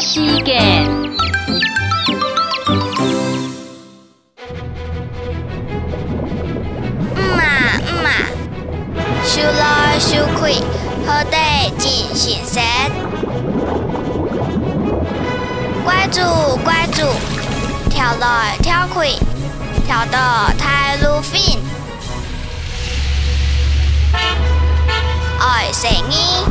嗯嘛嗯嘛，收来收开，活得真新鲜。关住关住，跳来跳开，跳到太鲁滨。爱成衣。